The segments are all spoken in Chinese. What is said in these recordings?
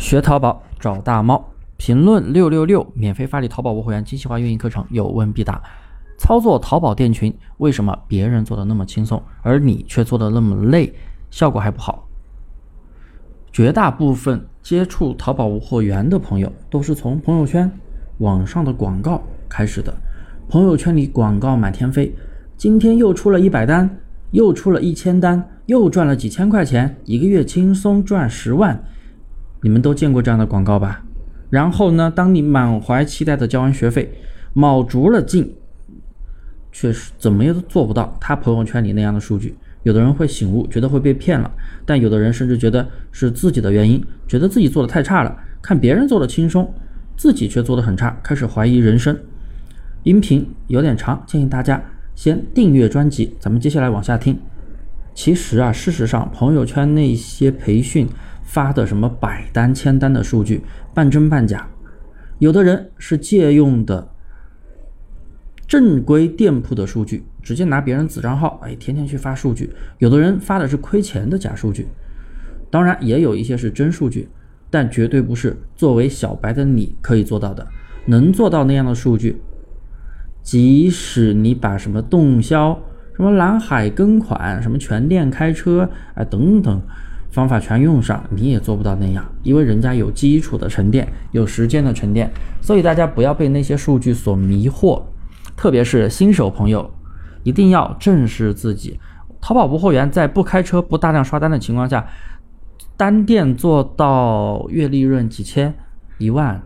学淘宝找大猫，评论六六六，免费发你淘宝无货源精细化运营课程，有问必答。操作淘宝店群，为什么别人做的那么轻松，而你却做的那么累，效果还不好？绝大部分接触淘宝无货源的朋友，都是从朋友圈、网上的广告开始的。朋友圈里广告满天飞，今天又出了一百单，又出了一千单，又赚了几千块钱，一个月轻松赚十万。你们都见过这样的广告吧？然后呢，当你满怀期待的交完学费，卯足了劲，却是怎么也做不到他朋友圈里那样的数据。有的人会醒悟，觉得会被骗了；但有的人甚至觉得是自己的原因，觉得自己做的太差了，看别人做的轻松，自己却做的很差，开始怀疑人生。音频有点长，建议大家先订阅专辑，咱们接下来往下听。其实啊，事实上，朋友圈那些培训发的什么百单、千单的数据，半真半假。有的人是借用的正规店铺的数据，直接拿别人子账号，哎，天天去发数据。有的人发的是亏钱的假数据，当然也有一些是真数据，但绝对不是作为小白的你可以做到的。能做到那样的数据，即使你把什么动销。什么蓝海跟款，什么全店开车啊等等方法全用上，你也做不到那样，因为人家有基础的沉淀，有时间的沉淀，所以大家不要被那些数据所迷惑，特别是新手朋友，一定要正视自己。淘宝不货源在不开车、不大量刷单的情况下，单店做到月利润几千、一万，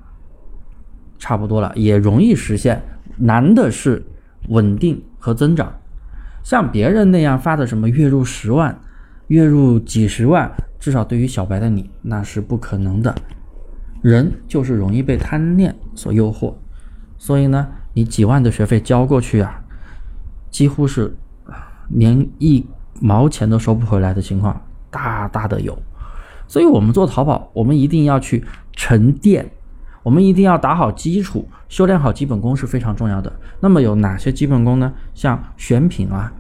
差不多了，也容易实现。难的是稳定和增长。像别人那样发的什么月入十万、月入几十万，至少对于小白的你那是不可能的。人就是容易被贪念所诱惑，所以呢，你几万的学费交过去啊，几乎是连一毛钱都收不回来的情况大大的有。所以我们做淘宝，我们一定要去沉淀，我们一定要打好基础。修炼好基本功是非常重要的。那么有哪些基本功呢？像选品啊、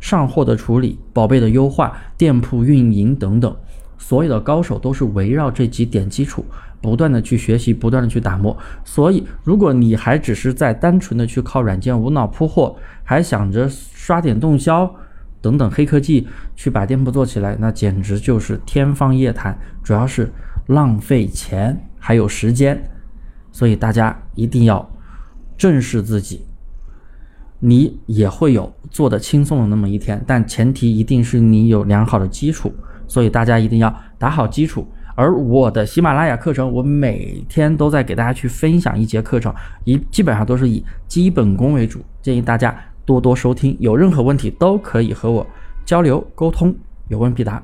上货的处理、宝贝的优化、店铺运营等等，所有的高手都是围绕这几点基础，不断的去学习，不断的去打磨。所以，如果你还只是在单纯的去靠软件无脑铺货，还想着刷点动销等等黑科技去把店铺做起来，那简直就是天方夜谭，主要是浪费钱还有时间。所以大家一定要正视自己，你也会有做的轻松的那么一天，但前提一定是你有良好的基础。所以大家一定要打好基础。而我的喜马拉雅课程，我每天都在给大家去分享一节课程，一基本上都是以基本功为主，建议大家多多收听。有任何问题都可以和我交流沟通，有问必答。